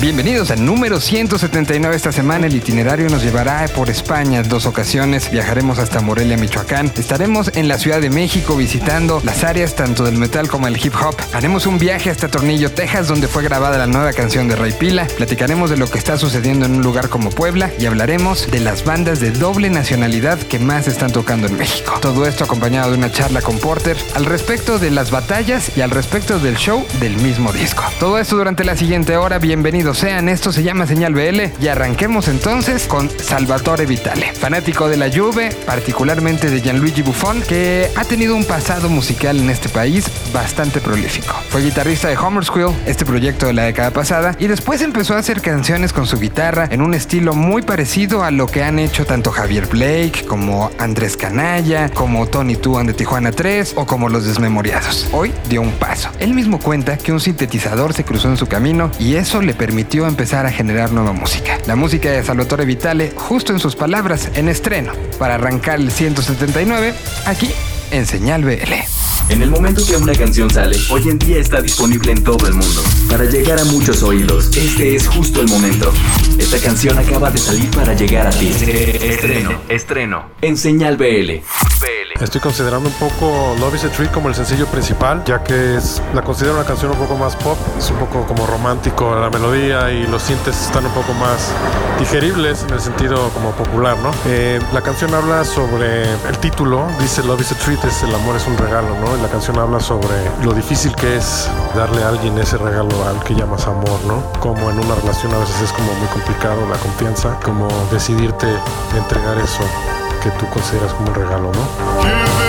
Bienvenidos al número 179 esta semana. El itinerario nos llevará por España dos ocasiones. Viajaremos hasta Morelia, Michoacán. Estaremos en la Ciudad de México visitando las áreas tanto del metal como el hip hop. Haremos un viaje hasta Tornillo, Texas, donde fue grabada la nueva canción de Ray Pila. Platicaremos de lo que está sucediendo en un lugar como Puebla y hablaremos de las bandas de doble nacionalidad que más están tocando en México. Todo esto acompañado de una charla con Porter al respecto de las batallas y al respecto del show del mismo disco. Todo esto durante la siguiente hora. Bienvenidos sean, esto se llama Señal BL y arranquemos entonces con Salvatore Vitale, fanático de la Juve, particularmente de Gianluigi Buffon, que ha tenido un pasado musical en este país bastante prolífico. Fue guitarrista de Homer's Quill, este proyecto de la década pasada, y después empezó a hacer canciones con su guitarra en un estilo muy parecido a lo que han hecho tanto Javier Blake como Andrés Canalla, como Tony Tuan de Tijuana 3 o como Los Desmemoriados. Hoy dio un paso. Él mismo cuenta que un sintetizador se cruzó en su camino y eso le permitió empezar a generar nueva música. La música de Salvatore Vitale, justo en sus palabras, en estreno, para arrancar el 179, aquí en Señal BL. En el momento que una canción sale, hoy en día está disponible en todo el mundo, para llegar a muchos oídos. Este es justo el momento. Esta canción acaba de salir para llegar a ti. Estreno, estreno, en señal BL. Estoy considerando un poco Love is a Tree como el sencillo principal, ya que es, la considero una canción un poco más pop, es un poco como romántico la melodía y los sintes están un poco más digeribles en el sentido como popular, ¿no? Eh, la canción habla sobre el título, dice Love is a Treat, es el amor es un regalo, ¿no? La canción habla sobre lo difícil que es darle a alguien ese regalo al que llamas amor, ¿no? Como en una relación a veces es como muy complicado la confianza, como decidirte entregar eso que tú consideras como un regalo, ¿no?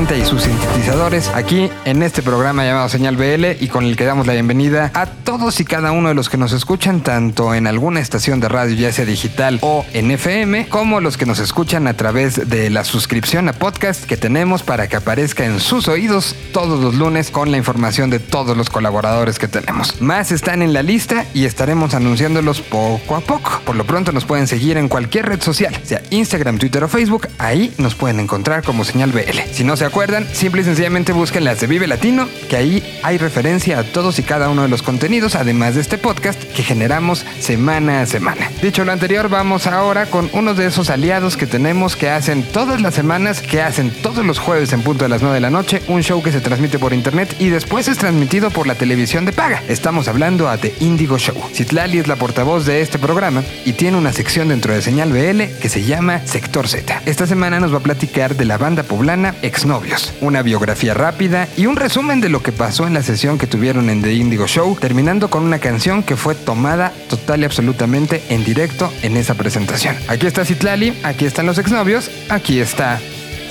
Referencias a los 80 y sus sintetizadores aquí en este programa llamado Señal BL y con el que damos la bienvenida a todos y cada uno de los que nos escuchan tanto en alguna estación de radio ya sea digital o en FM como los que nos escuchan a través de la suscripción a podcast que tenemos para que aparezca en sus oídos todos los lunes con la información de todos los colaboradores que tenemos. Más están en la lista y estaremos anunciándolos poco a poco. Por lo pronto nos pueden seguir en cualquier red social, sea Instagram, Twitter o Facebook, ahí nos pueden encontrar como señal BL. Si no se acuerdan, simple y sencillamente busquen las de Vive Latino, que ahí hay referencia a todos y cada uno de los contenidos, además de este podcast que generamos semana a semana. Dicho lo anterior, vamos ahora con uno de esos aliados que tenemos que hacen todas las semanas, que hacen todos los jueves en punto de las 9 de la noche, un show que se transmite por internet y después es transmitido por la televisión de paga. Estamos hablando a The Indigo Show. Citlali es la portavoz de este programa y tiene una sección dentro de Señal BL que se llama Sector Z. Esta semana nos va a platicar de la banda poblana Exnovios, una biografía rápida y un resumen de lo que pasó en la sesión que tuvieron en The Indigo Show, terminando con una canción que fue tomada total y absolutamente en directo en esa presentación. Aquí está Citlali, aquí están los exnovios, aquí está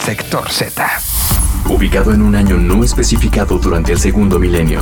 Sector Z. Ubicado en un año no especificado durante el segundo milenio,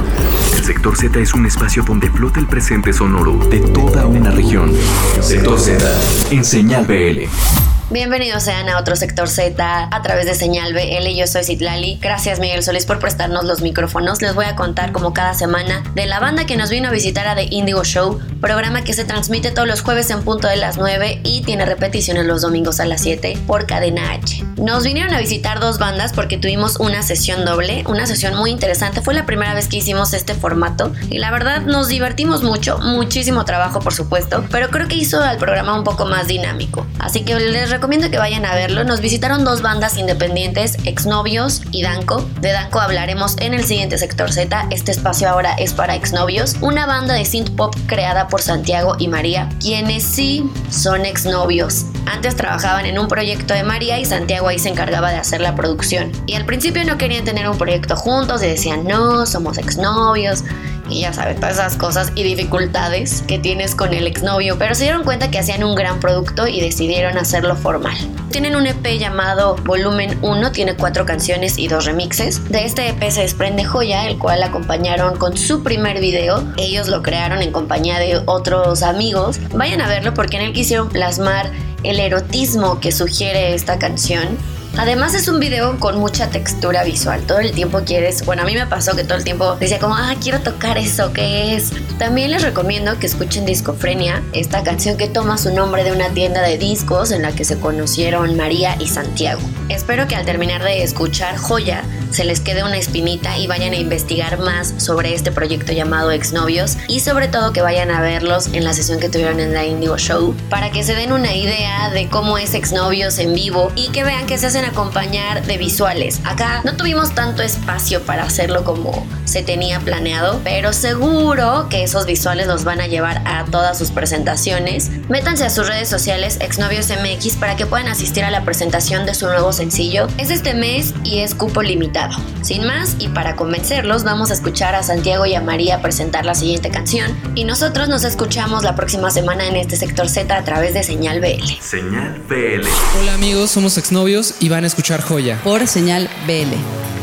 el sector Z es un espacio donde flota el presente sonoro de toda una región. Sector Z, en señal BL. Bienvenidos sean a otro sector Z a través de Señal BL. Yo soy Citlali. Gracias Miguel Solís por prestarnos los micrófonos. Les voy a contar como cada semana de la banda que nos vino a visitar a The Indigo Show, programa que se transmite todos los jueves en punto de las 9 y tiene repeticiones los domingos a las 7 por Cadena H. Nos vinieron a visitar dos bandas porque tuvimos una sesión doble, una sesión muy interesante. Fue la primera vez que hicimos este formato y la verdad nos divertimos mucho, muchísimo trabajo por supuesto, pero creo que hizo al programa un poco más dinámico. Así que les recomiendo que vayan a verlo. Nos visitaron dos bandas independientes, Exnovios y Danco. De Danco hablaremos en el siguiente sector Z. Este espacio ahora es para Exnovios, una banda de synth pop creada por Santiago y María, quienes sí son exnovios. Antes trabajaban en un proyecto de María y Santiago ahí se encargaba de hacer la producción. Y al principio no querían tener un proyecto juntos y decían, no, somos exnovios y ya sabes, todas esas cosas y dificultades que tienes con el exnovio, pero se dieron cuenta que hacían un gran producto y decidieron hacerlo formal. Tienen un EP llamado Volumen 1, tiene cuatro canciones y dos remixes. De este EP se desprende Joya, el cual acompañaron con su primer video. Ellos lo crearon en compañía de otros amigos. Vayan a verlo porque en él quisieron plasmar el erotismo que sugiere esta canción Además es un video con mucha textura visual. Todo el tiempo quieres, bueno, a mí me pasó que todo el tiempo decía como, ah, quiero tocar eso, ¿qué es? También les recomiendo que escuchen Discofrenia, esta canción que toma su nombre de una tienda de discos en la que se conocieron María y Santiago. Espero que al terminar de escuchar Joya se les quede una espinita y vayan a investigar más sobre este proyecto llamado Exnovios y sobre todo que vayan a verlos en la sesión que tuvieron en la Indigo Show para que se den una idea de cómo es Exnovios en vivo y que vean que se hacen acompañar de visuales. Acá no tuvimos tanto espacio para hacerlo como se tenía planeado, pero seguro que esos visuales los van a llevar a todas sus presentaciones. Métanse a sus redes sociales Exnovios MX para que puedan asistir a la presentación de su nuevo sencillo. Es este mes y es cupo limitado. Sin más, y para convencerlos, vamos a escuchar a Santiago y a María presentar la siguiente canción y nosotros nos escuchamos la próxima semana en este sector Z a través de Señal BL. Señal BL. Hola amigos, somos exnovios y van a escuchar Joya. por señal BL.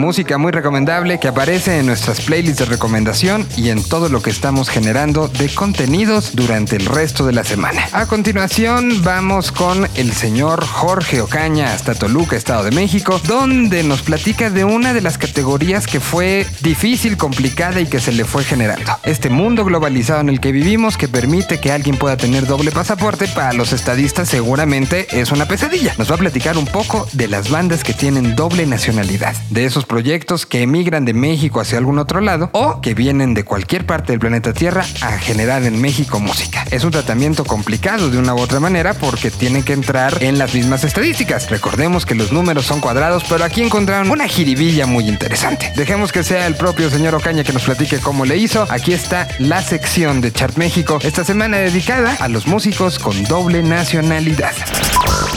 Música muy recomendable que aparece en nuestras playlists de recomendación y en todo lo que estamos generando de contenidos durante el resto de la semana. A continuación vamos con el señor Jorge Ocaña hasta Toluca, Estado de México, donde nos platica de una de las categorías que fue difícil, complicada y que se le fue generando. Este mundo globalizado en el que vivimos que permite que alguien pueda tener doble pasaporte para los estadistas seguramente es una pesadilla. Nos va a platicar un poco de las bandas que tienen doble nacionalidad, de esos proyectos que emigran de México hacia algún otro lado o que vienen de cualquier parte del planeta Tierra a generar en México música. Es un tratamiento complicado de una u otra manera porque tienen que entrar en las mismas estadísticas. Recordemos que los números son cuadrados, pero aquí encontraron una jiribilla muy interesante. Dejemos que sea el propio señor Ocaña que nos platique cómo le hizo. Aquí está la sección de Chart México esta semana dedicada a los músicos con doble nacionalidad.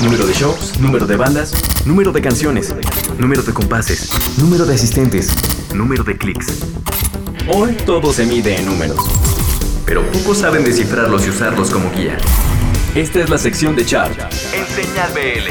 Número de shows, número de bandas, número de canciones, número de compases, número de asistentes, número de clics. Hoy todo se mide en números, pero pocos saben descifrarlos y usarlos como guía. Esta es la sección de Chart en Señal BL.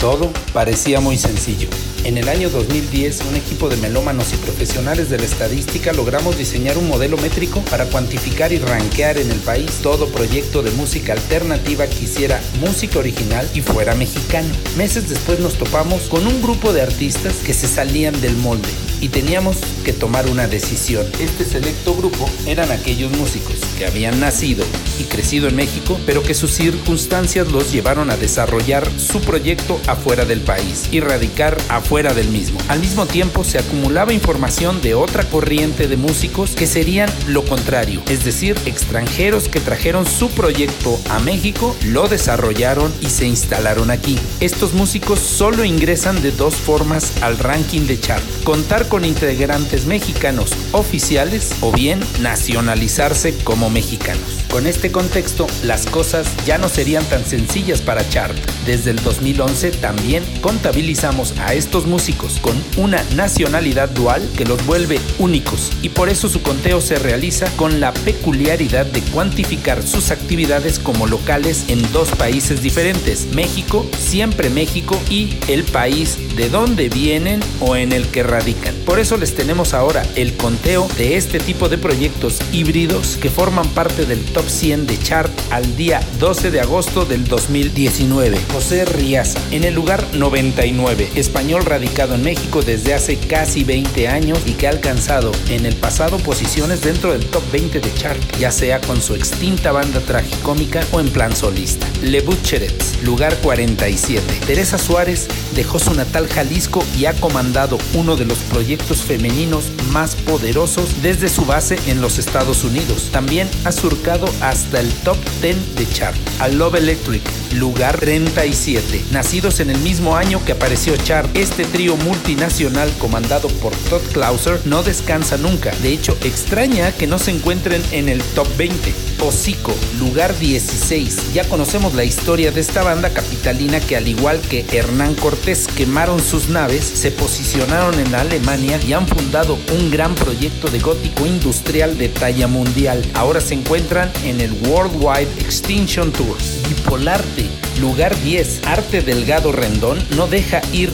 Todo parecía muy sencillo. En el año 2010, un equipo de melómanos y profesionales de la estadística logramos diseñar un modelo métrico para cuantificar y rankear en el país todo proyecto de música alternativa que hiciera música original y fuera mexicano. Meses después nos topamos con un grupo de artistas que se salían del molde y teníamos que tomar una decisión. Este selecto grupo eran aquellos músicos que habían nacido y crecido en México, pero que sus circunstancias los llevaron a desarrollar su proyecto afuera del país y radicar afuera del mismo. Al mismo tiempo se acumulaba información de otra corriente de músicos que serían lo contrario, es decir, extranjeros que trajeron su proyecto a México, lo desarrollaron y se instalaron aquí. Estos músicos solo ingresan de dos formas al ranking de chart. Contar con integrantes mexicanos oficiales o bien nacionalizarse como mexicanos. Con este contexto, las cosas ya no serían tan sencillas para Chart. Desde el 2011 también contabilizamos a estos músicos con una nacionalidad dual que los vuelve únicos y por eso su conteo se realiza con la peculiaridad de cuantificar sus actividades como locales en dos países diferentes, México, siempre México y el país de donde vienen o en el que radican. Por eso les tenemos ahora el conteo de este tipo de proyectos híbridos que forman parte del top 100 de chart al día 12 de agosto del 2019. José Riaza, en el lugar 99, español radicado en México desde hace casi 20 años y que ha alcanzado en el pasado posiciones dentro del top 20 de chart, ya sea con su extinta banda tragicómica o en plan solista. Le Butcherets, lugar 47. Teresa Suárez dejó su natal Jalisco y ha comandado uno de los proyectos femeninos más poderosos desde su base en los Estados Unidos. También ha surcado hasta el top 10 de chart. A Love Electric, lugar 37. Nacidos en el mismo año que apareció Chart, este trío multinacional comandado por Todd Clauser no descansa nunca. De hecho, extraña que no se encuentren en el top 20. Hocico, lugar 16. Ya conocemos la historia de esta banda capitalina que al igual que Hernán Cortés quemaron sus naves, se posicionaron en Alemania y han fundado un gran proyecto de gótico industrial de talla mundial. Ahora se encuentran en el Worldwide Extinction Tour. Bipolarte, lugar 10, Arte Delgado Rendón, no deja ir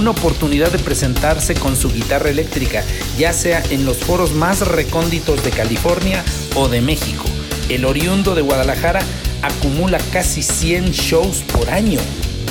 ninguna oportunidad de presentarse con su guitarra eléctrica, ya sea en los foros más recónditos de California o de México. El oriundo de Guadalajara acumula casi 100 shows por año.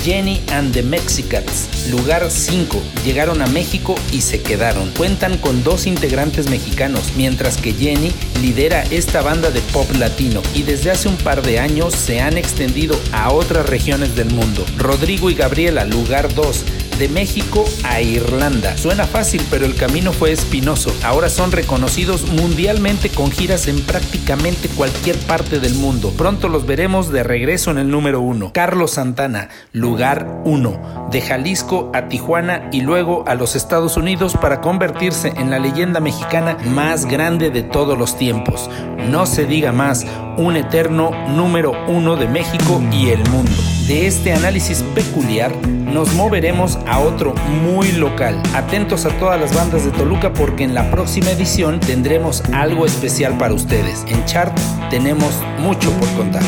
Jenny and the Mexicans, lugar 5, llegaron a México y se quedaron. Cuentan con dos integrantes mexicanos, mientras que Jenny lidera esta banda de pop latino y desde hace un par de años se han extendido a otras regiones del mundo. Rodrigo y Gabriela, lugar 2, de México a Irlanda. Suena fácil, pero el camino fue espinoso. Ahora son reconocidos mundialmente con giras en prácticamente cualquier parte del mundo. Pronto los veremos de regreso en el número uno. Carlos Santana, lugar 1, de Jalisco a Tijuana y luego a los Estados Unidos para convertirse en la leyenda mexicana más grande de todos los tiempos. No se diga más, un eterno número uno de México y el mundo. De este análisis peculiar nos moveremos a otro muy local. Atentos a todas las bandas de Toluca porque en la próxima edición tendremos algo especial para ustedes. En Chart tenemos mucho por contar.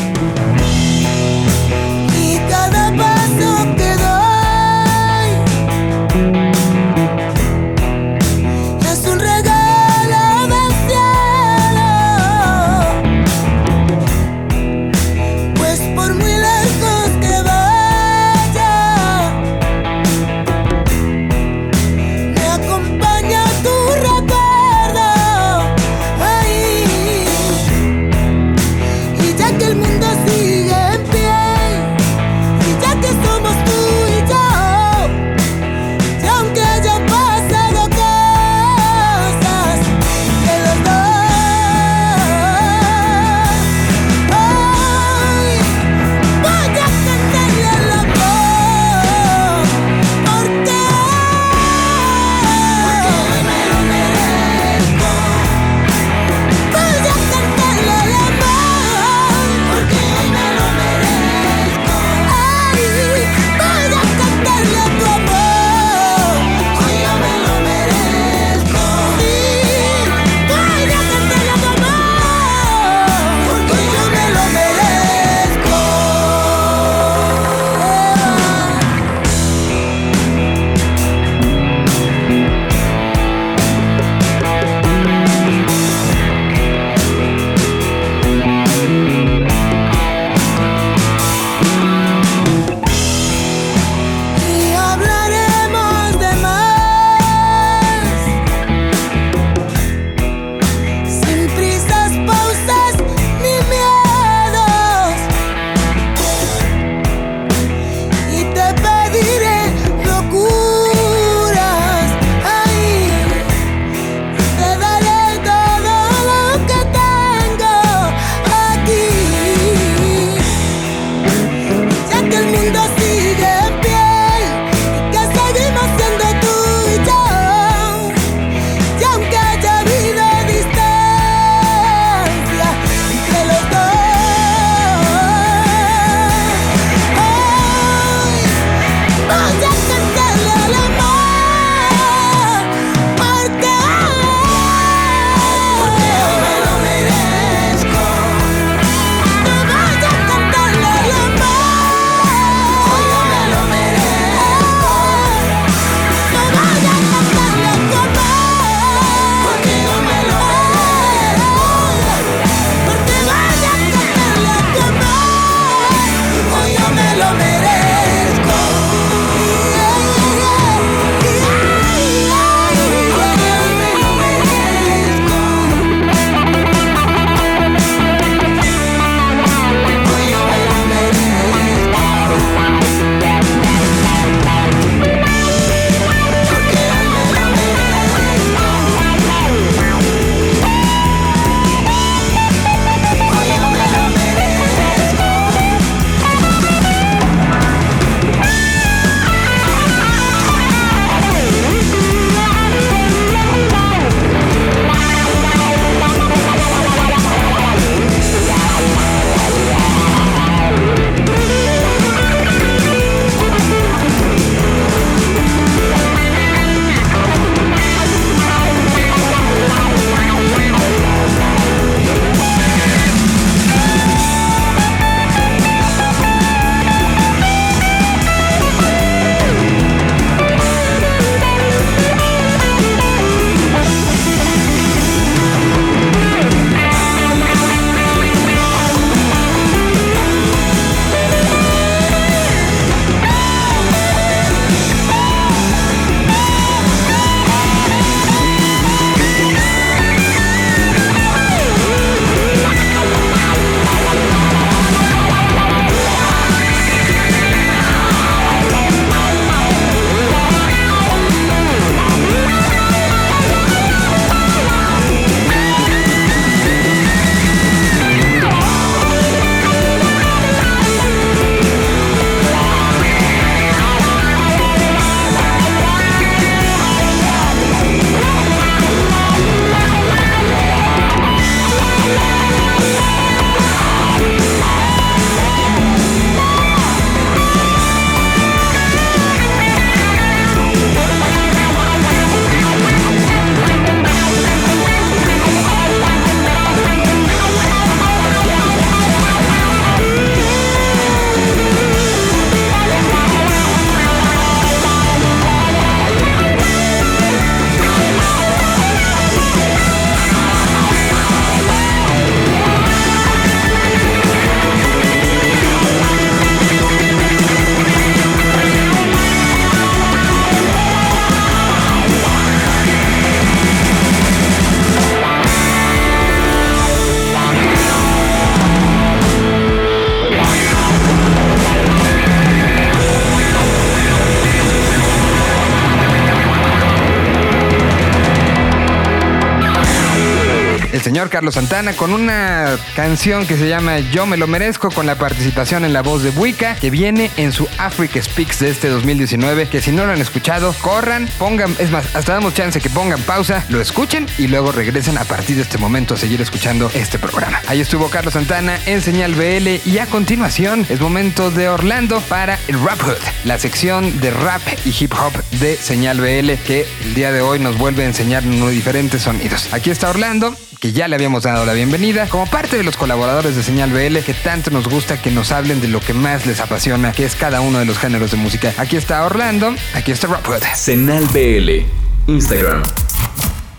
Carlos Santana con una canción que se llama Yo me lo merezco con la participación en la voz de Buica que viene en su Africa Speaks de este 2019 que si no lo han escuchado, corran, pongan, es más, hasta damos chance que pongan pausa, lo escuchen y luego regresen a partir de este momento a seguir escuchando este programa. Ahí estuvo Carlos Santana en Señal BL y a continuación es momento de Orlando para el Rap Hood, la sección de rap y hip hop de Señal BL que el día de hoy nos vuelve a enseñar diferentes sonidos. Aquí está Orlando, que ya le habíamos dado la bienvenida, como parte de los colaboradores de Señal BL que tanto nos gusta que nos hablen de lo que más les apasiona, que es cada uno de los géneros de música. Aquí está Orlando, aquí está Rap Hood. Señal BL. Instagram.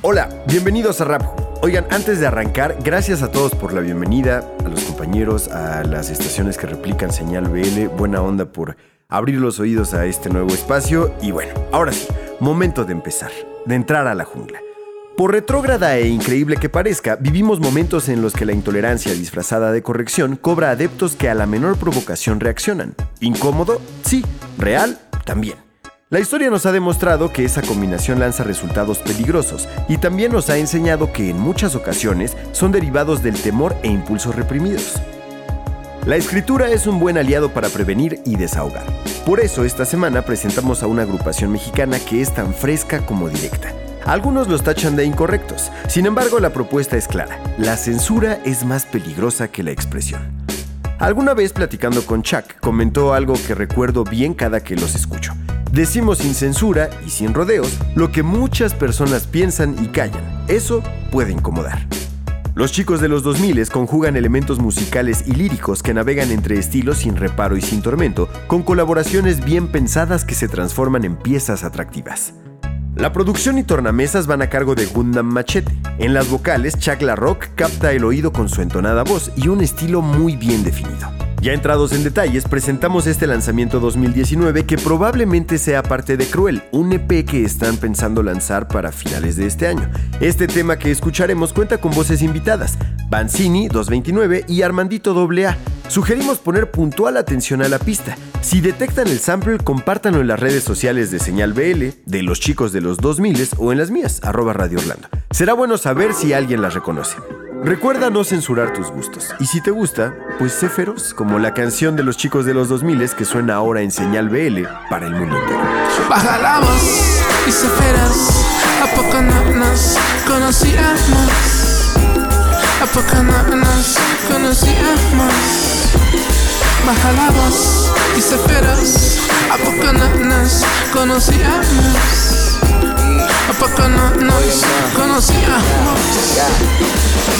Hola, bienvenidos a Rap. Oigan, antes de arrancar, gracias a todos por la bienvenida, a los compañeros, a las estaciones que replican Señal BL, buena onda por abrir los oídos a este nuevo espacio y bueno, ahora sí, momento de empezar, de entrar a la jungla. Por retrógrada e increíble que parezca, vivimos momentos en los que la intolerancia disfrazada de corrección cobra adeptos que a la menor provocación reaccionan. ¿Incómodo? Sí. ¿Real? También. La historia nos ha demostrado que esa combinación lanza resultados peligrosos y también nos ha enseñado que en muchas ocasiones son derivados del temor e impulsos reprimidos. La escritura es un buen aliado para prevenir y desahogar. Por eso esta semana presentamos a una agrupación mexicana que es tan fresca como directa. Algunos los tachan de incorrectos, sin embargo la propuesta es clara. La censura es más peligrosa que la expresión. Alguna vez platicando con Chuck comentó algo que recuerdo bien cada que los escucho. Decimos sin censura y sin rodeos lo que muchas personas piensan y callan. Eso puede incomodar. Los chicos de los 2000 conjugan elementos musicales y líricos que navegan entre estilos sin reparo y sin tormento, con colaboraciones bien pensadas que se transforman en piezas atractivas. La producción y tornamesas van a cargo de Gundam Machete. En las vocales, Chuck La Rock capta el oído con su entonada voz y un estilo muy bien definido. Ya entrados en detalles, presentamos este lanzamiento 2019 que probablemente sea parte de Cruel, un EP que están pensando lanzar para finales de este año. Este tema que escucharemos cuenta con voces invitadas, Banzini 229 y Armandito AA. Sugerimos poner puntual atención a la pista. Si detectan el sample, compártanlo en las redes sociales de Señal BL, de los chicos de los 2000 o en las mías, arroba Radio Orlando. Será bueno saber si alguien las reconoce. Recuerda no censurar tus gustos. Y si te gusta, pues sé feroz, como la canción de los chicos de los 2000 que suena ahora en Señal BL para el mundo entero. Baja la voz y sé feroz. ¿A poco no nos conocíamos? ¿A poco no nos conocíamos? Baja la voz y sé feroz. ¿A poco no nos conocíamos? ¿A poco no nos conocíamos?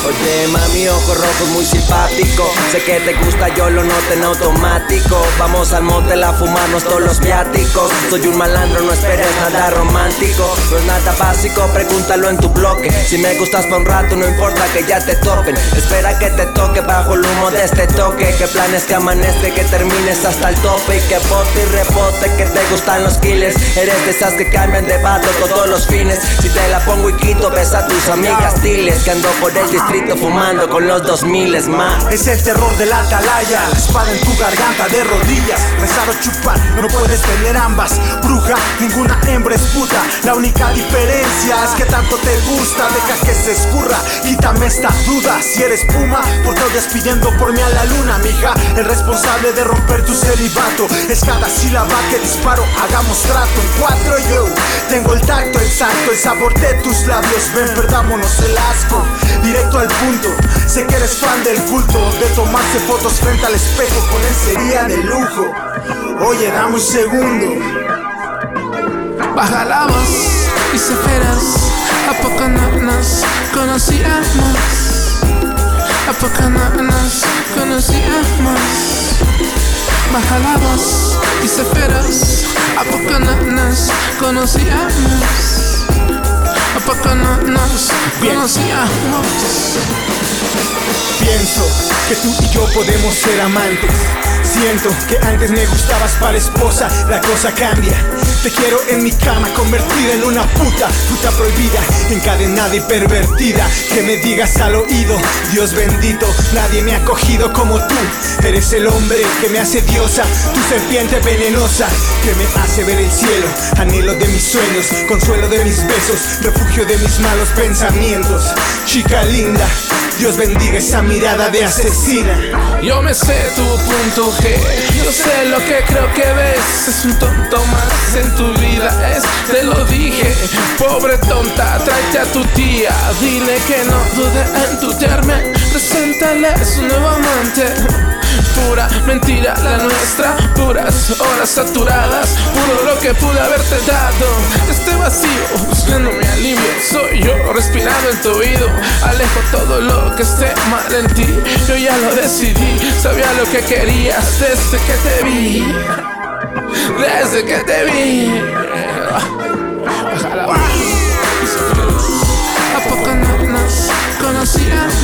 Oye mami, ojos rojos muy simpático. Sé que te gusta, yo lo noto en automático. Vamos al motel a fumarnos todos los viáticos. Soy un malandro, no esperes nada romántico. No es nada básico, pregúntalo en tu bloque. Si me gustas por un rato, no importa que ya te topen Espera que te toque bajo el humo de este toque. Que planes que amanece, que termines hasta el tope. Y que bote y rebote, que te gustan los killers. Eres de esas que cambian de vato todos los Si te la pongo y quito, ves a tus amigas diles Que ando por el distrito fumando con los dos miles más. Es el terror de la atalaya Espada en tu garganta de rodillas. Rezar o chupar, no puedes tener ambas. Bruja, ninguna hembra es puta. La única diferencia es que tanto te gusta. Deja que se escurra, quítame esta duda. Si eres puma, por todo despidiendo por mí a la luna Mija, el responsable de romper tu celibato. Es cada sílaba que disparo, hagamos trato. En cuatro yo, tengo el tacto exacto El sabor de tus labios, ven, perdámonos el asco Directo al punto, sé que eres fan del culto De tomarse fotos frente al espejo con lencería de lujo Oye, dame un segundo Baja la voz y sé feroz. ¿A poco no nos conocíamos? ¿A poco no nos conocíamos? Baja la voz y sé feroz. ¿A poco no nos conocíamos? ¿A poco no nos conocíamos? Pienso que tú y yo podemos ser amantes. Siento que antes me gustabas para esposa, la cosa cambia. Te quiero en mi cama, convertida en una puta, puta prohibida, encadenada y pervertida. Que me digas al oído, Dios bendito, nadie me ha cogido como tú. Eres el hombre que me hace diosa, tu serpiente venenosa, que me hace ver el cielo, anhelo de mis sueños, consuelo de mis besos, refugio de mis malos pensamientos. Chica linda, Dios bendiga esa mirada de Yo me sé tu punto G, yo sé lo que creo que ves. Es un tonto más en tu vida, es, te lo dije. Pobre tonta, tráete a tu tía, dile que no dude en tutearme. Preséntale su nuevo amante. Pura mentira la nuestra, puras horas saturadas, puro lo que pude haberte dado. Este vacío, buscando mi alivio, soy yo respirando en tu oído. Alejo todo lo que esté mal en ti, yo ya lo decidí, sabía lo que querías desde que te vi, desde que te vi. ¿A poco no nos conocíamos?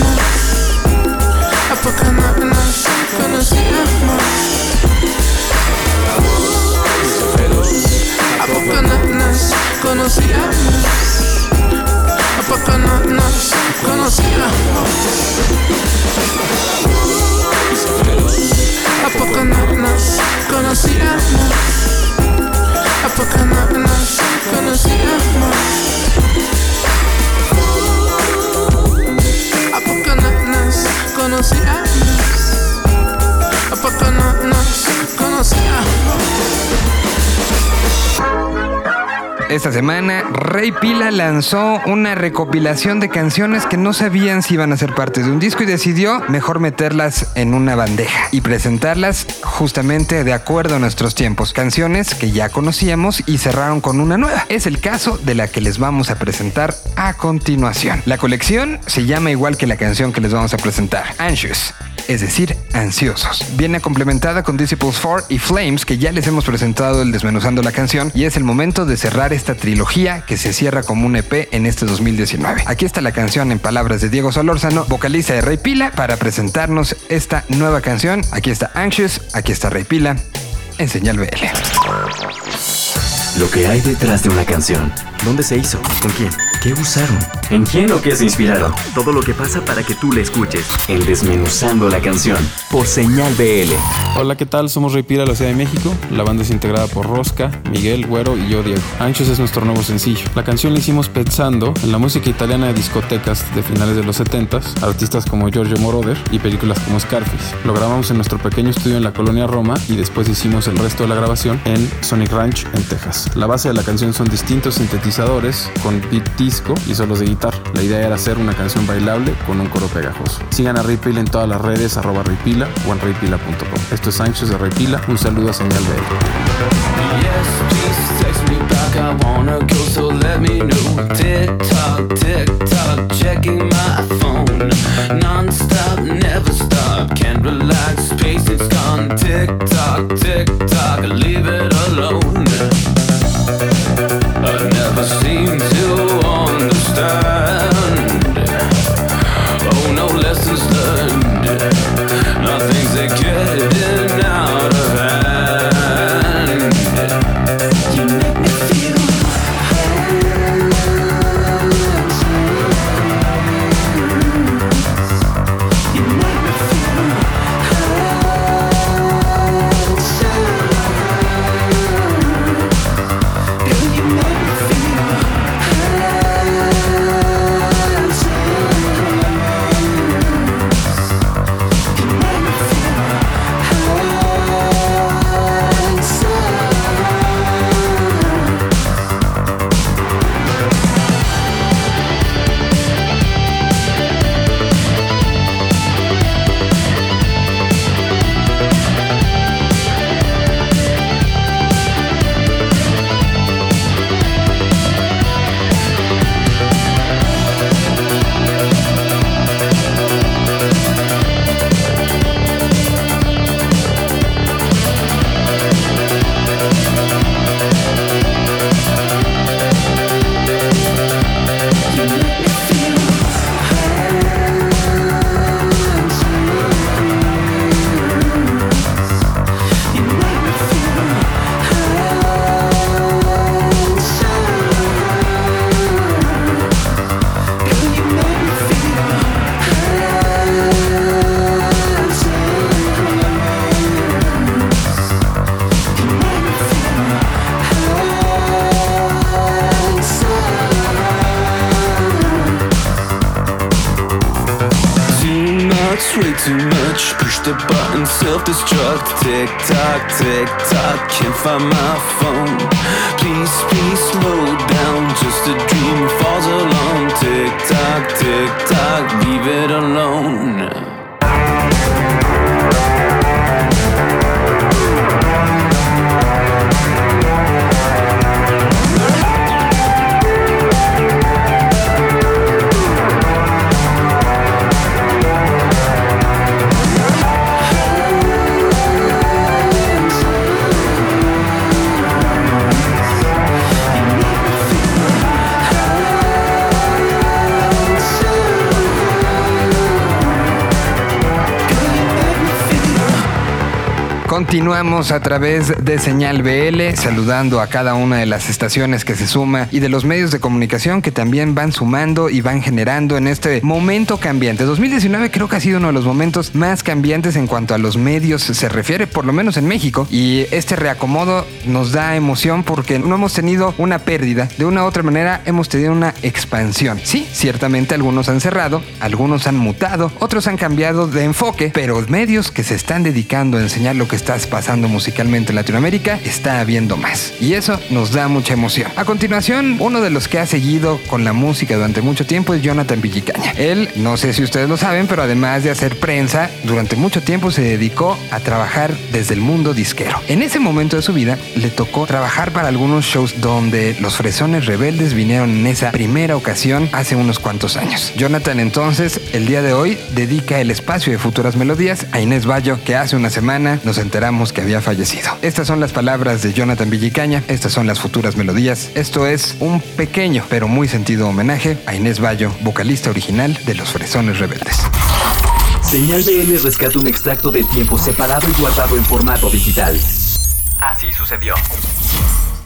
¿A poco no nos conocíamos? ¿A poco no nos conocíamos? ¿A poco no nos conocíamos? ¿A poco no nos conocíamos? ¿A poco no nos conocíamos? ¿A poco no nos conocíamos? ¿A poco no nos conocíamos? Esta semana, Rey Pila lanzó una recopilación de canciones que no sabían si iban a ser parte de un disco y decidió mejor meterlas en una bandeja y presentarlas justamente de acuerdo a nuestros tiempos. Canciones que ya conocíamos y cerraron con una nueva. Es el caso de la que les vamos a presentar a continuación. La colección se llama igual que la canción que les vamos a presentar, Anxious es decir, ansiosos. Viene complementada con Disciples 4 y Flames, que ya les hemos presentado el desmenuzando la canción, y es el momento de cerrar esta trilogía que se cierra como un EP en este 2019. Aquí está la canción en palabras de Diego Solórzano, vocalista de Rey Pila, para presentarnos esta nueva canción. Aquí está Anxious, aquí está Rey Pila, en Señal BL. Lo que hay detrás de una canción. ¿Dónde se hizo? ¿Con quién? ¿Qué usaron? ¿En quién o qué se inspiraron? Todo lo que pasa para que tú la escuches. En Desmenuzando la canción. Por Señal BL. Hola, ¿qué tal? Somos Rey Pila, la Ciudad de México. La banda es integrada por Rosca, Miguel, Güero y yo, Diego. Anxious es nuestro nuevo sencillo. La canción la hicimos pensando en la música italiana de discotecas de finales de los 70s, artistas como Giorgio Moroder y películas como Scarface. Lo grabamos en nuestro pequeño estudio en la colonia Roma y después hicimos el resto de la grabación en Sonic Ranch, en Texas. La base de la canción son distintos sintetizadores con beat disco y solos de guitarra. La idea era hacer una canción bailable con un coro pegajoso. Sigan a Raypila en todas las redes, arroba Raypila o en raypila.com. Esto es Anxious de Raypila. Un saludo a Señal I never seem to understand. The button, self destruct. Tick tock, tick tock, can't find my phone. Please, please slow down. Just a dream falls alone. Tick tock, tick tock, leave it alone. Continuamos a través de Señal BL, saludando a cada una de las estaciones que se suma y de los medios de comunicación que también van sumando y van generando en este momento cambiante. 2019 creo que ha sido uno de los momentos más cambiantes en cuanto a los medios se refiere, por lo menos en México. Y este reacomodo nos da emoción porque no hemos tenido una pérdida. De una u otra manera hemos tenido una expansión. Sí, ciertamente algunos han cerrado, algunos han mutado, otros han cambiado de enfoque, pero medios que se están dedicando a enseñar lo que estás pasando musicalmente en Latinoamérica, está habiendo más. Y eso nos da mucha emoción. A continuación, uno de los que ha seguido con la música durante mucho tiempo es Jonathan Villicaña. Él, no sé si ustedes lo saben, pero además de hacer prensa, durante mucho tiempo se dedicó a trabajar desde el mundo disquero. En ese momento de su vida, le tocó trabajar para algunos shows donde los fresones rebeldes vinieron en esa primera ocasión hace unos cuantos años. Jonathan entonces, el día de hoy, dedica el espacio de futuras melodías a Inés Bayo, que hace una semana nos enteramos que había fallecido. Estas son las palabras de Jonathan Villicaña, estas son las futuras melodías. Esto es un pequeño pero muy sentido homenaje a Inés Bayo, vocalista original de Los Fresones Rebeldes. Señal BL rescata un extracto de tiempo separado y guardado en formato digital. Así sucedió.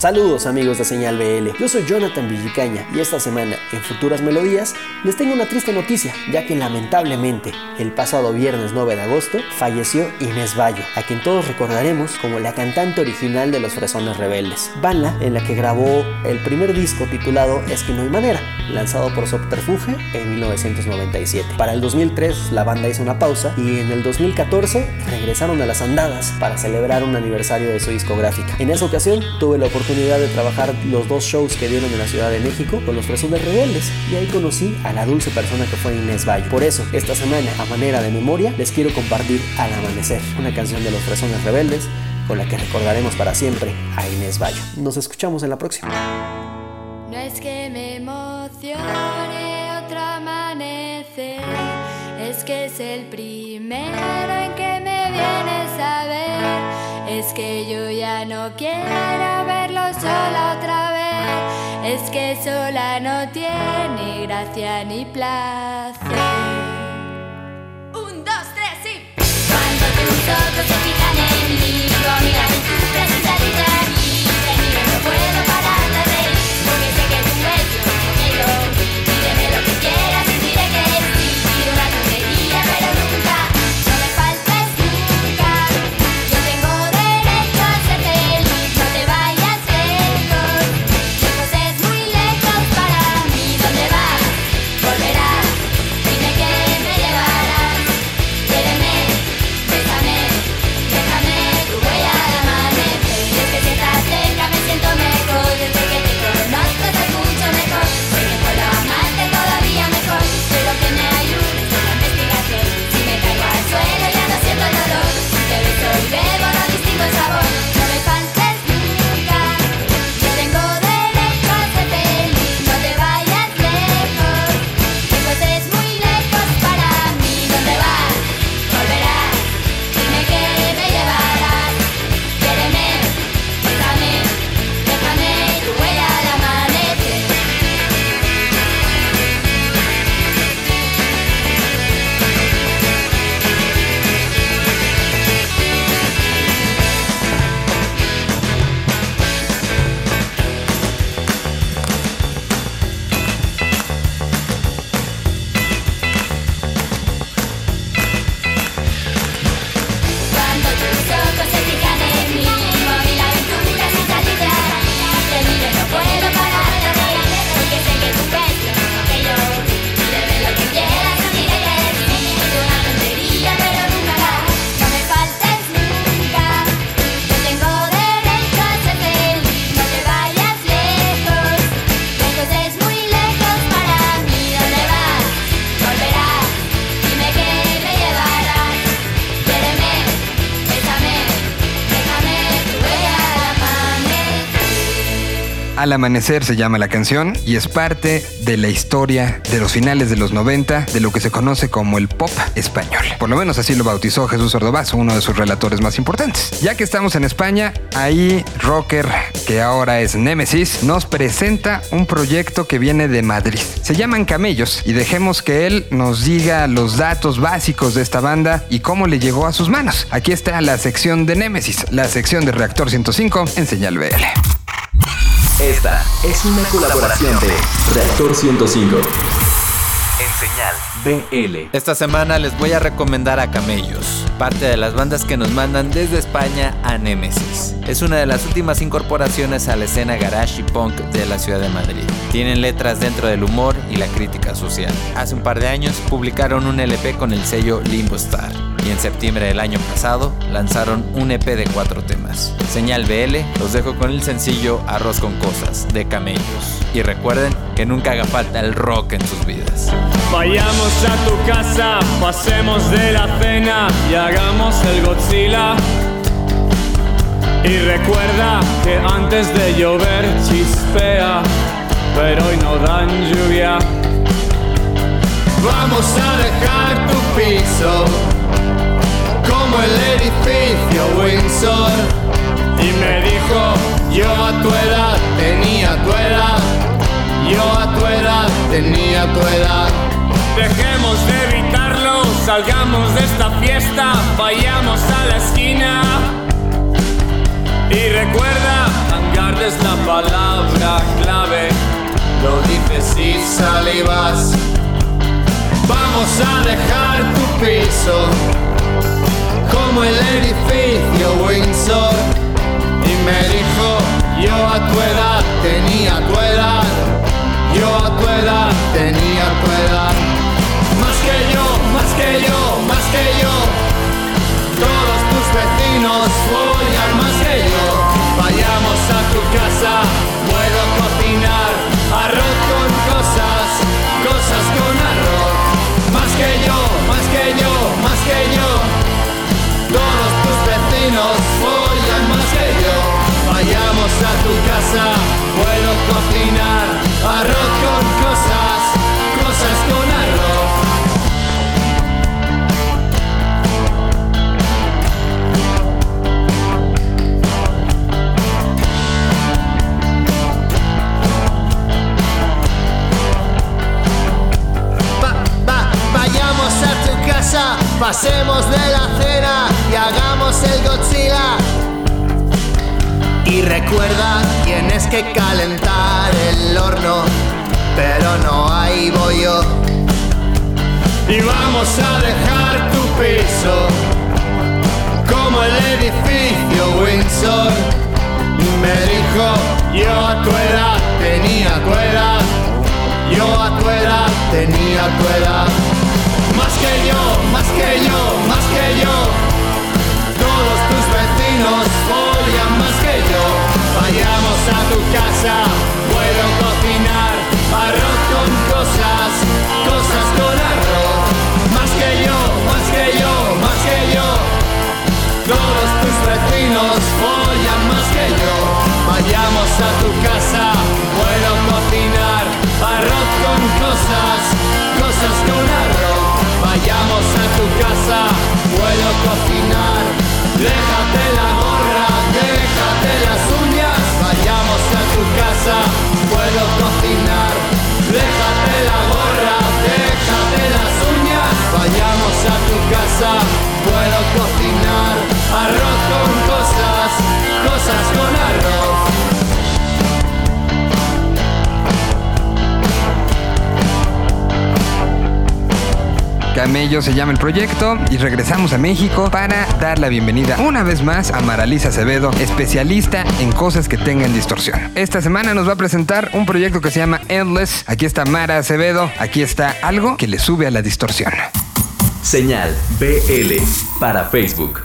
Saludos amigos de Señal BL, yo soy Jonathan Villicaña y esta semana en Futuras Melodías les tengo una triste noticia, ya que lamentablemente el pasado viernes 9 de agosto falleció Inés Bayo, a quien todos recordaremos como la cantante original de Los Fresones Rebeldes, banda en la que grabó el primer disco titulado Es que no hay manera, lanzado por Subterfuge en 1997. Para el 2003 la banda hizo una pausa y en el 2014 regresaron a las andadas para celebrar un aniversario de su discográfica. En esa ocasión tuve la oportunidad de trabajar los dos shows que dieron en la Ciudad de México con los Fresones Rebeldes y ahí conocí a la dulce persona que fue Inés Bayo. Por eso, esta semana, a manera de memoria, les quiero compartir Al Amanecer, una canción de los Fresones Rebeldes con la que recordaremos para siempre a Inés Bayo. Nos escuchamos en la próxima. No es que me emocione otro amanecer, es que es el primero en que me vienes a ver. Es que yo ya no quiero verlo sola otra vez, es que sola no tiene gracia ni placer. Un, dos, tres y. Cuando tus ojos se fijan en mí, en tu presencia de mí, te no puedo Al amanecer se llama la canción y es parte de la historia de los finales de los 90 de lo que se conoce como el pop español. Por lo menos así lo bautizó Jesús Ordovazo, uno de sus relatores más importantes. Ya que estamos en España, ahí Rocker, que ahora es Nemesis, nos presenta un proyecto que viene de Madrid. Se llaman Camellos y dejemos que él nos diga los datos básicos de esta banda y cómo le llegó a sus manos. Aquí está la sección de Nemesis, la sección de Reactor 105 en Señal BL. Esta es una colaboración de Reactor 105 en Señal BL. Esta semana les voy a recomendar a Camellos, parte de las bandas que nos mandan desde España a Nemesis. Es una de las últimas incorporaciones a la escena garage y punk de la ciudad de Madrid. Tienen letras dentro del humor y la crítica social. Hace un par de años publicaron un LP con el sello Limbo Star y en septiembre del año pasado lanzaron un EP de cuatro temas. Señal BL los dejo con el sencillo Arroz con Cosas de Camellos. Y recuerden que nunca haga falta el rock en sus vidas. Vayamos a tu casa, pasemos de la cena y hagamos el Godzilla. Y recuerda que antes de llover chispea, pero hoy no dan lluvia. Vamos a dejar tu piso el edificio Windsor. Y me dijo, yo a tu edad tenía tu edad, yo a tu edad tenía tu edad. Dejemos de evitarlo, salgamos de esta fiesta, vayamos a la esquina. Y recuerda, hangar es la palabra clave, lo dices y salivas. Vamos a dejar tu piso como el edificio Windsor. Y me dijo, yo a tu edad tenía tu edad, yo a tu edad tenía tu edad. Más que yo, más que yo, más que yo. Todos tus vecinos vecinos follan más que yo. Vayamos a tu casa, puedo cocinar arroz con cosas, cosas con arroz. Va- va- vayamos a tu casa, pasemos de la cena hagamos el Godzilla. Y recuerda, tienes que calentar el horno, pero no hay bollo. Y vamos a dejar tu piso como el edificio Windsor. Me dijo, yo a tu edad tenía tu edad, yo a tu edad tenía tu edad. Más que yo, más que yo, más que yo. Vayamos a tu casa, puedo cocinar arroz con cosas, cosas con arroz. Más que yo, más que yo, más que yo. Todos tus vecinos follan más que yo. Vayamos a tu casa, puedo cocinar arroz con cosas, cosas con arroz. Vayamos a tu casa, puedo cocinar. Déjate la gorra, puedo cocinar. Déjate la gorra, déjate las uñas. Vayamos a tu casa, puedo cocinar. Arroz con cosas Camello se llama el proyecto y regresamos a México para dar la bienvenida una vez más a Maralisa Acevedo, especialista en cosas que tengan distorsión. Esta semana nos va a presentar un proyecto que se llama Endless. Aquí está Mara Acevedo, aquí está algo que le sube a la distorsión. Señal BL para Facebook.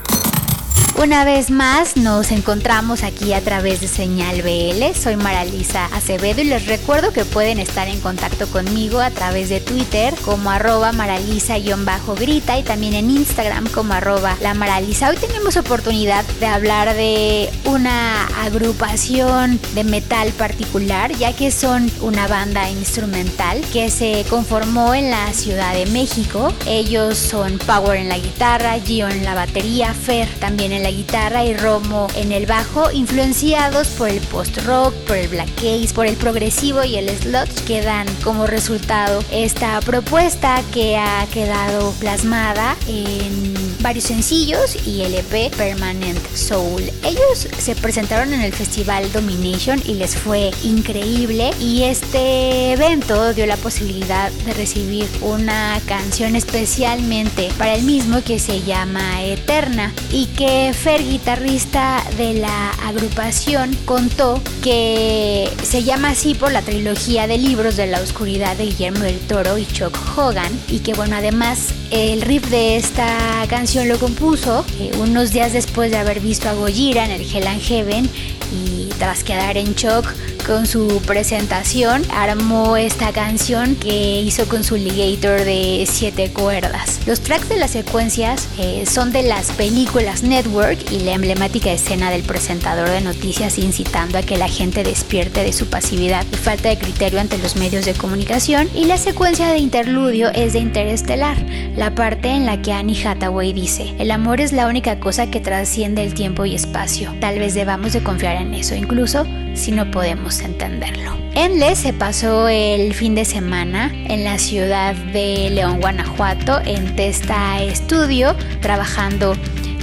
Una vez más nos encontramos aquí a través de Señal BL. Soy Maralisa Acevedo y les recuerdo que pueden estar en contacto conmigo a través de Twitter como arroba maralisa-grita y también en Instagram como arroba la maralisa. Hoy tenemos oportunidad de hablar de una agrupación de metal particular ya que son una banda instrumental que se conformó en la Ciudad de México. Ellos son Power en la guitarra, Gio en la batería, Fer también en la guitarra y Romo en el bajo, influenciados por el post-rock, por el black case, por el progresivo y el sludge que dan como resultado esta propuesta que ha quedado plasmada en varios sencillos y el EP Permanent Soul. Ellos se presentaron en el festival Domination y les fue increíble y este evento dio la posibilidad de recibir una canción especialmente para el mismo que se llama Eterna y que Fer, guitarrista de la agrupación, contó que se llama así por la trilogía de libros de la oscuridad de Guillermo del Toro y Chuck Hogan y que bueno además el riff de esta canción lo compuso eh, unos días después de haber visto a Gojira en el Hell and Heaven y tras quedar en shock con su presentación, armó esta canción que hizo con su ligator de 7 cuerdas. Los tracks de las secuencias eh, son de las películas Network y la emblemática escena del presentador de noticias incitando a que la gente despierte de su pasividad y falta de criterio ante los medios de comunicación. Y la secuencia de interludio es de Interestelar, la parte en la que Annie Hathaway dice, el amor es la única cosa que trasciende el tiempo y espacio. Tal vez debamos de confiar en eso, incluso si no podemos entenderlo. Endless se pasó el fin de semana en la ciudad de León, Guanajuato, en Testa Studio, trabajando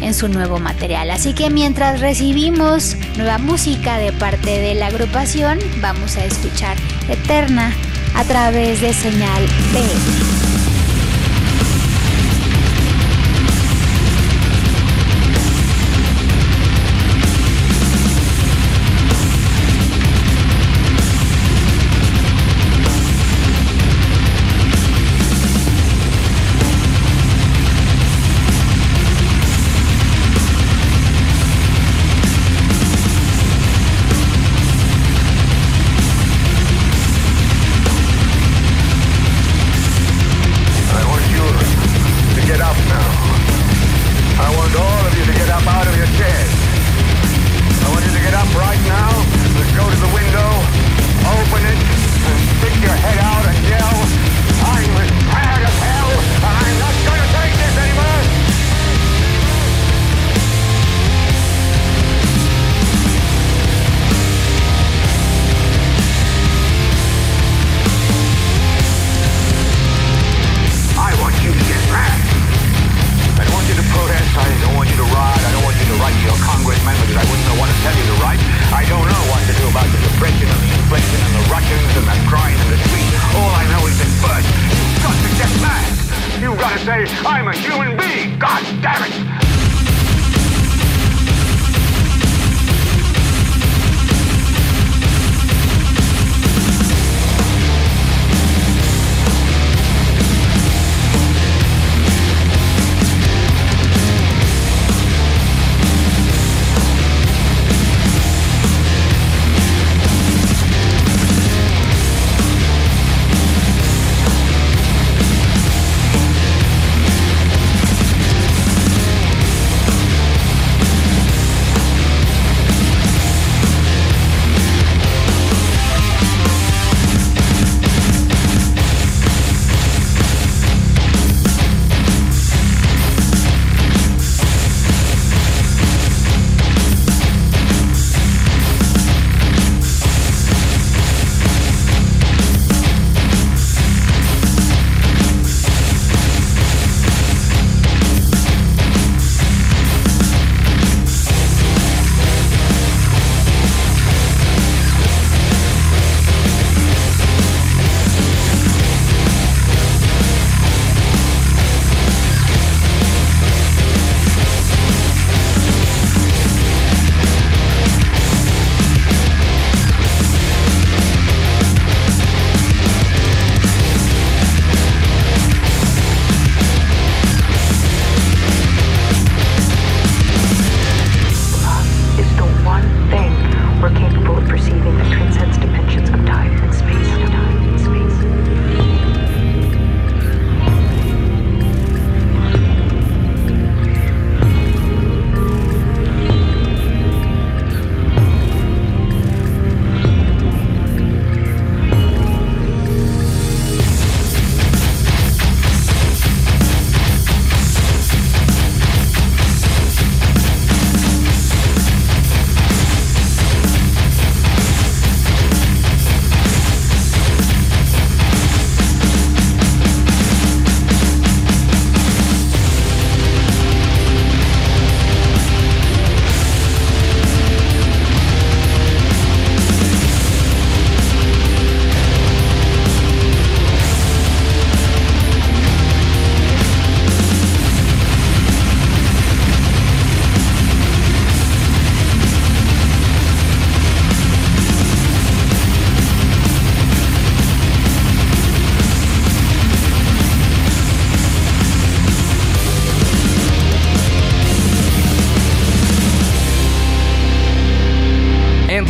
en su nuevo material. Así que mientras recibimos nueva música de parte de la agrupación, vamos a escuchar Eterna a través de señal B.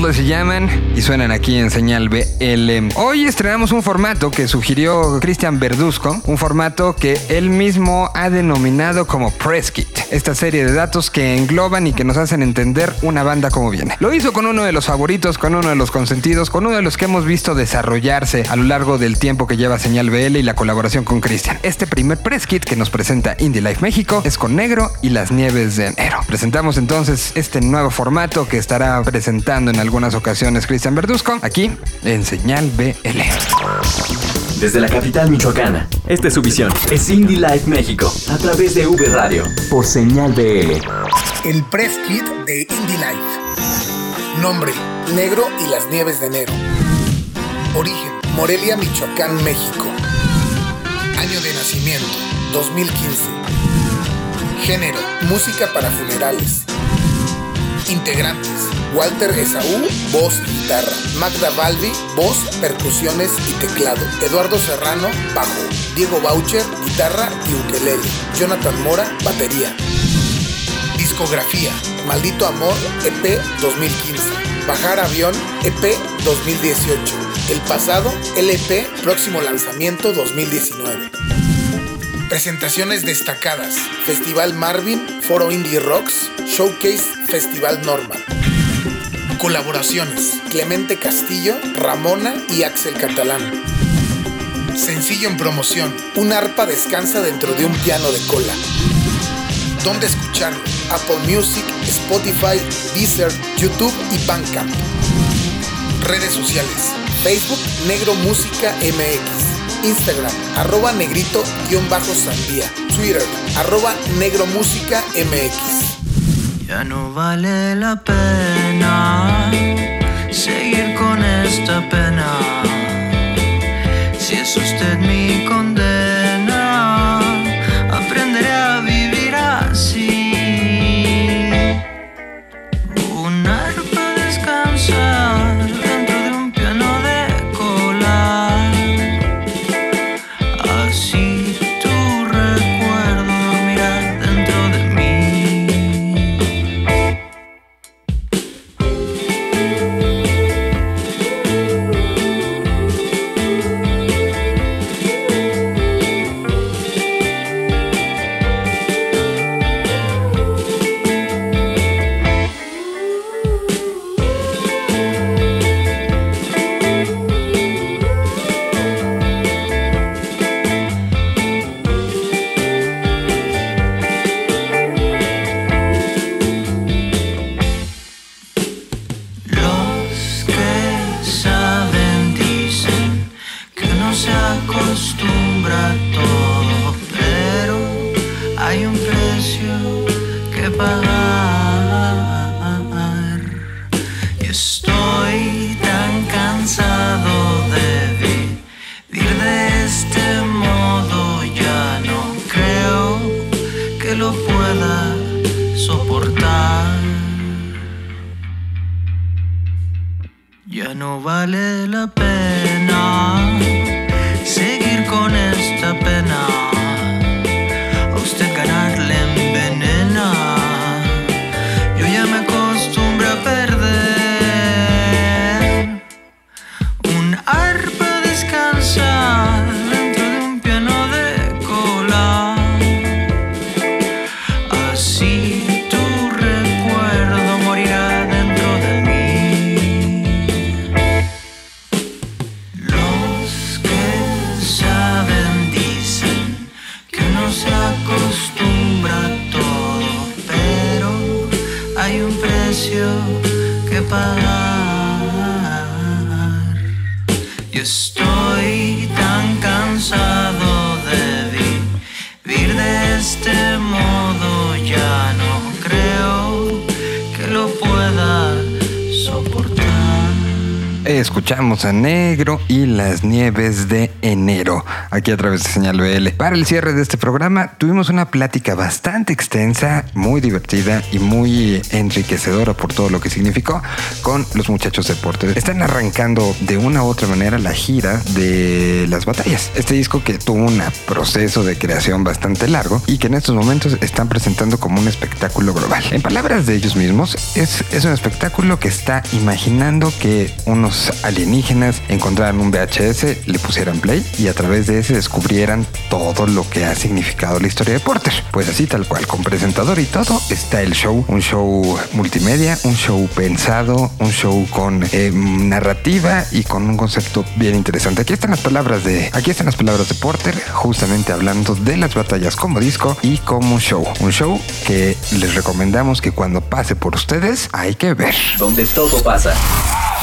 Ruthless se y suenan aquí en señal BL. Hoy estrenamos un formato que sugirió Cristian Verduzco, un formato que él mismo ha denominado como Press Kit, esta serie de datos que engloban y que nos hacen entender una banda como viene. Lo hizo con uno de los favoritos, con uno de los consentidos, con uno de los que hemos visto desarrollarse a lo largo del tiempo que lleva señal BL y la colaboración con Cristian. Este primer Press Kit que nos presenta Indie Life México es con Negro y las Nieves de Enero. Presentamos entonces este nuevo formato que estará presentando en algunas ocasiones Cristian Verduzco aquí en Señal BL. Desde la capital michoacana, esta es su visión. Es Indie Life México, a través de V Radio, por señal BL. El press kit de Indie Life. Nombre: Negro y las Nieves de Enero. Origen: Morelia, Michoacán, México. Año de nacimiento: 2015. Género: Música para funerales. Integrantes: Walter Esaú, voz y guitarra. Magda Balbi, voz, percusiones y teclado. Eduardo Serrano, bajo. Diego Boucher, guitarra y ukelele. Jonathan Mora, batería. Discografía: Maldito Amor, EP 2015. Bajar Avión, EP 2018. El pasado, LP, próximo lanzamiento 2019. Presentaciones destacadas: Festival Marvin, Foro Indie Rocks, Showcase Festival Norma. Colaboraciones: Clemente Castillo, Ramona y Axel Catalán. Sencillo en promoción: Un arpa descansa dentro de un piano de cola. ¿Dónde escucharlo? Apple Music, Spotify, Deezer, YouTube y Bandcamp. Redes sociales: Facebook Negro Música MX. Instagram, arroba negrito-sandía. Twitter, arroba negro música MX. Ya no vale la pena seguir con esta pena. Si es usted mi condena, No vale la pena seguir con esta escuchamos a Negro y las nieves de enero, aquí a través de Señal BL. Para el cierre de este programa tuvimos una plática bastante extensa, muy divertida y muy enriquecedora por todo lo que significó con los muchachos de. Están arrancando de una u otra manera la gira de las batallas. Este disco que tuvo un proceso de creación bastante largo y que en estos momentos están presentando como un espectáculo global. En palabras de ellos mismos, es, es un espectáculo que está imaginando que unos alienígenas encontraran un VHS, le pusieran play y a través de ese descubrieran todo lo que ha significado la historia de Porter. Pues así tal cual, con presentador y todo, está el show, un show multimedia, un show pensado, un show con eh, narrativa y con un concepto bien interesante. Aquí están las palabras de, aquí están las palabras de Porter, justamente hablando de las batallas como disco y como show. Un show que les recomendamos que cuando pase por ustedes hay que ver. Donde todo pasa.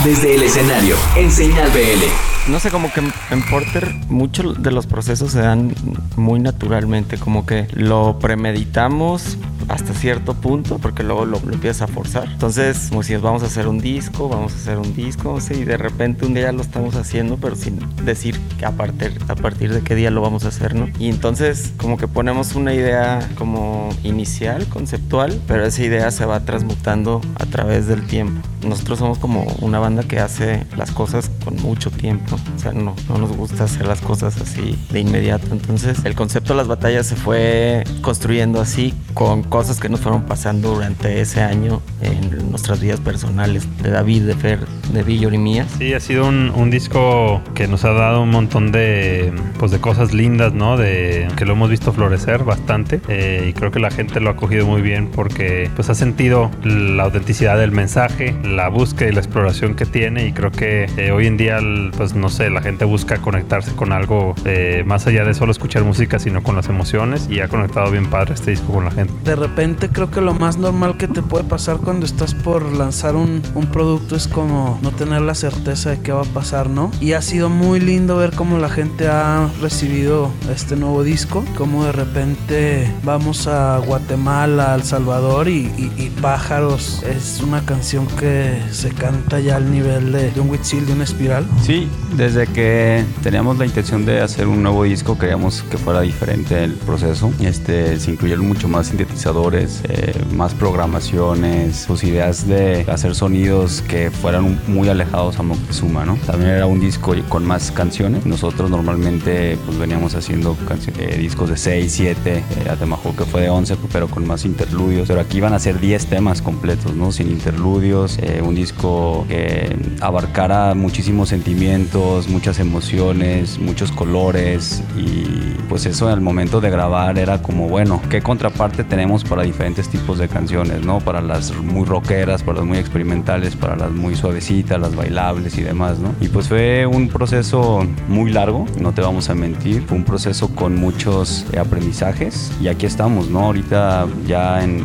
Desde el escenario, en Señal BL. No sé, como que en Porter muchos de los procesos se dan muy naturalmente, como que lo premeditamos hasta cierto punto, porque luego lo, lo empiezas a forzar. Entonces, como si vamos a hacer un disco, vamos a hacer un disco, sí, y de repente un día lo estamos haciendo, pero sin decir que a partir, a partir de qué día lo vamos a hacer, ¿no? Y entonces, como que ponemos una idea como inicial, conceptual, pero esa idea se va transmutando a través del tiempo. Nosotros somos como una banda que hace las cosas con mucho tiempo, o sea, no, no nos gusta hacer las cosas así de inmediato. Entonces, el concepto de las batallas se fue construyendo así con cosas que nos fueron pasando durante ese año en nuestras vidas personales, de David, de Fer, de Villor y mías. Sí, ha sido un, un, disco que nos ha dado un montón de, pues, de cosas lindas, ¿no? De, que lo hemos visto florecer bastante eh, y creo que la gente lo ha cogido muy bien porque pues ha sentido la autenticidad del mensaje, la búsqueda y la exploración que tiene y creo que eh, hoy en día, pues no sé, la gente busca conectarse con algo eh, más allá de solo escuchar música, sino con las emociones y ha conectado bien padre este disco con la gente. De repente creo que lo más normal que te puede pasar cuando estás por lanzar un, un producto es como no tener la certeza de qué va a pasar, ¿no? Y ha sido muy lindo ver cómo la gente ha recibido este nuevo disco, cómo de repente vamos a Guatemala, a El Salvador y, y, y Pájaros es una canción que se canta ya al nivel de, de un Whitfield, de una espiral. Sí, desde que teníamos la intención de hacer un nuevo disco queríamos que fuera diferente el proceso, este, se incluyeron mucho más sintetizadores, eh, más programaciones, pues ideas de hacer sonidos que fueran muy alejados a Moctezuma, ¿no? También era un disco con más canciones. Nosotros normalmente pues veníamos haciendo eh, discos de 6, 7, eh, Atemajo que fue de 11, pero con más interludios. Pero aquí iban a ser 10 temas completos, ¿no? Sin interludios, eh, un disco que abarcara muchísimos sentimientos, muchas emociones, muchos colores y pues eso al momento de grabar era como, bueno, ¿qué contraparte tenemos para diferentes tipos de canciones, ¿no? Para las muy rockeras, para las muy experimentales, para las muy suavecitas, las bailables y demás, ¿no? Y pues fue un proceso muy largo, no te vamos a mentir, fue un proceso con muchos aprendizajes y aquí estamos, ¿no? Ahorita ya en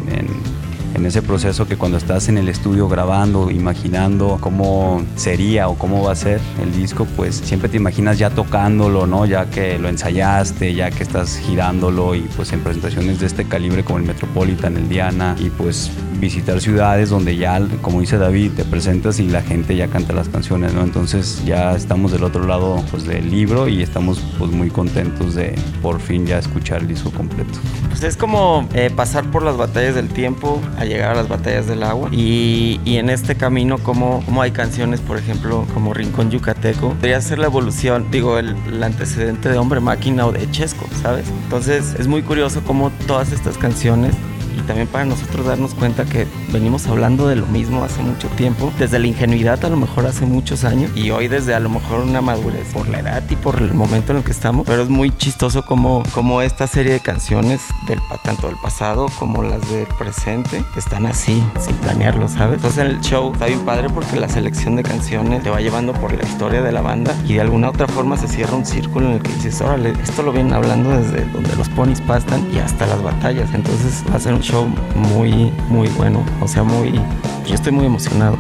en ese proceso que cuando estás en el estudio grabando, imaginando cómo sería o cómo va a ser el disco, pues siempre te imaginas ya tocándolo, ¿no? Ya que lo ensayaste, ya que estás girándolo y pues en presentaciones de este calibre como el Metropolitan, el Diana y pues visitar ciudades donde ya, como dice David, te presentas y la gente ya canta las canciones, ¿no? Entonces ya estamos del otro lado pues del libro y estamos pues muy contentos de por fin ya escuchar el disco completo. Pues es como eh, pasar por las batallas del tiempo llegar a las batallas del agua y, y en este camino como, como hay canciones, por ejemplo, como Rincón Yucateco, podría ser la evolución, digo, el, el antecedente de Hombre Máquina o de Chesco, ¿sabes? Entonces es muy curioso cómo todas estas canciones y también para nosotros darnos cuenta que venimos hablando de lo mismo hace mucho tiempo, desde la ingenuidad a lo mejor hace muchos años y hoy desde a lo mejor una madurez por la edad y por el momento en el que estamos, pero es muy chistoso como, como esta serie de canciones del tanto del pasado como las del presente están así, sin planearlo, ¿sabes? Entonces el show está bien padre porque la selección de canciones te va llevando por la historia de la banda y de alguna otra forma se cierra un círculo en el que dices, órale, esto lo vienen hablando desde donde los ponis pastan y hasta las batallas, entonces va a ser un muy, muy bueno. O sea, muy. Yo estoy muy emocionado.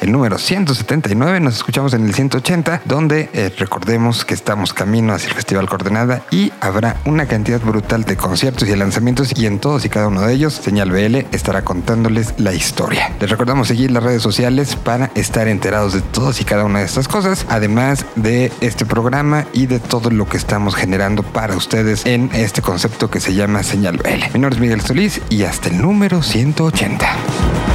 El número 179. Nos escuchamos en el 180, donde eh, recordemos que estamos camino hacia el Festival Coordenada y habrá una cantidad brutal de conciertos y lanzamientos. Y en todos y cada uno de ellos, Señal BL estará contándoles la historia. Les recordamos seguir las redes sociales para estar enterados de todas y cada una de estas cosas, además de este programa y de todo lo que estamos generando para ustedes en este concepto que se llama Señal BL. Mi nombre es Miguel Solís y hasta el número 180.